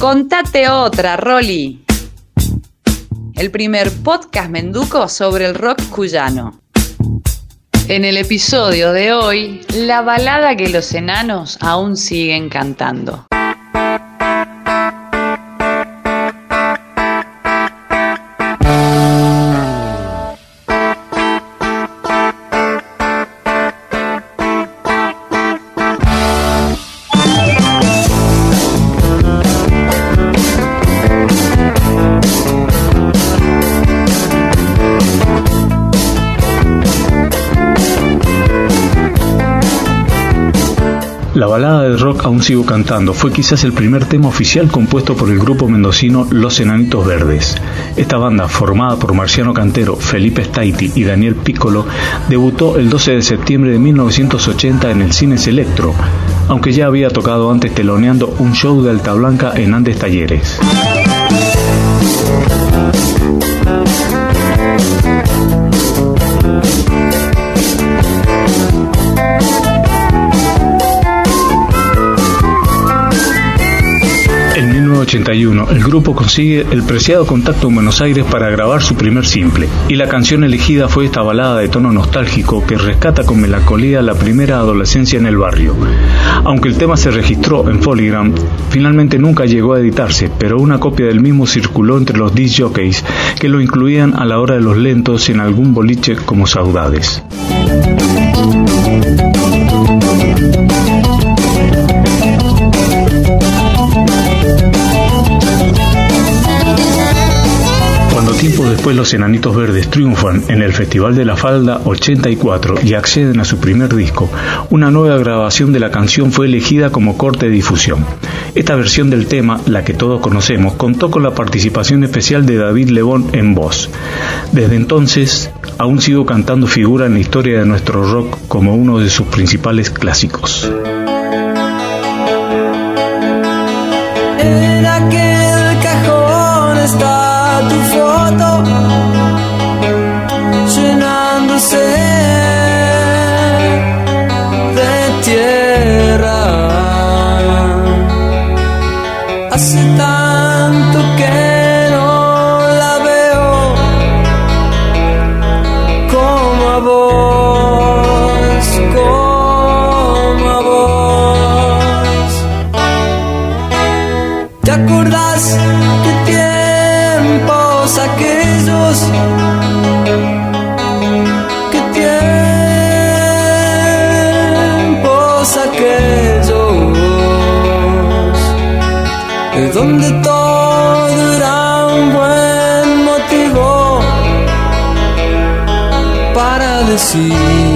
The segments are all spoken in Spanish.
Contate otra, Rolly. El primer podcast menduco sobre el rock cuyano. En el episodio de hoy, la balada que los enanos aún siguen cantando. La balada del rock Aún sigo cantando fue quizás el primer tema oficial compuesto por el grupo mendocino Los Enanitos Verdes. Esta banda, formada por Marciano Cantero, Felipe Staiti y Daniel Piccolo, debutó el 12 de septiembre de 1980 en el Cines Electro, aunque ya había tocado antes teloneando un show de Alta Blanca en Andes Talleres. Consigue el preciado contacto en Buenos Aires para grabar su primer simple, y la canción elegida fue esta balada de tono nostálgico que rescata con melancolía la primera adolescencia en el barrio. Aunque el tema se registró en Polygram, finalmente nunca llegó a editarse, pero una copia del mismo circuló entre los disc jockeys que lo incluían a la hora de los lentos en algún boliche como Saudades. Los Enanitos Verdes triunfan en el Festival de la Falda 84 y acceden a su primer disco, una nueva grabación de la canción fue elegida como corte de difusión. Esta versión del tema, la que todos conocemos, contó con la participación especial de David Lebón en voz. Desde entonces, aún sigo cantando figura en la historia de nuestro rock como uno de sus principales clásicos. Tu foto buen motivo para decir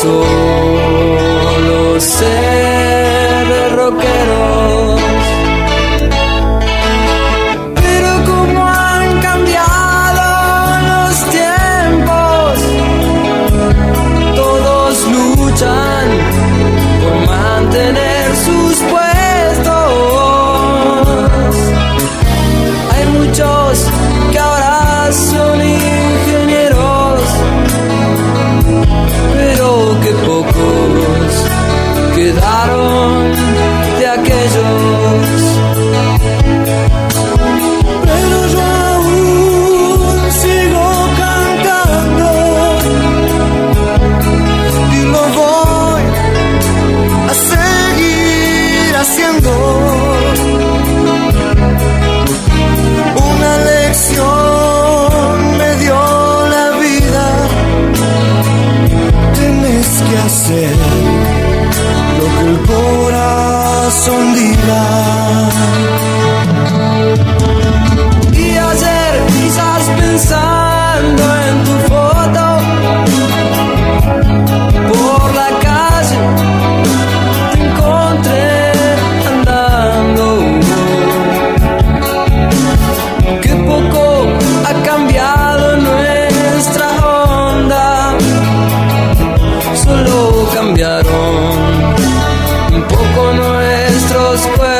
solo ser rockeros. those words.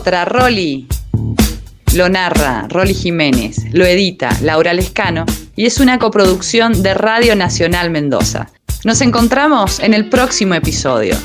Otra, Rolly. Lo narra Rolly Jiménez, lo edita Laura Lescano y es una coproducción de Radio Nacional Mendoza. Nos encontramos en el próximo episodio.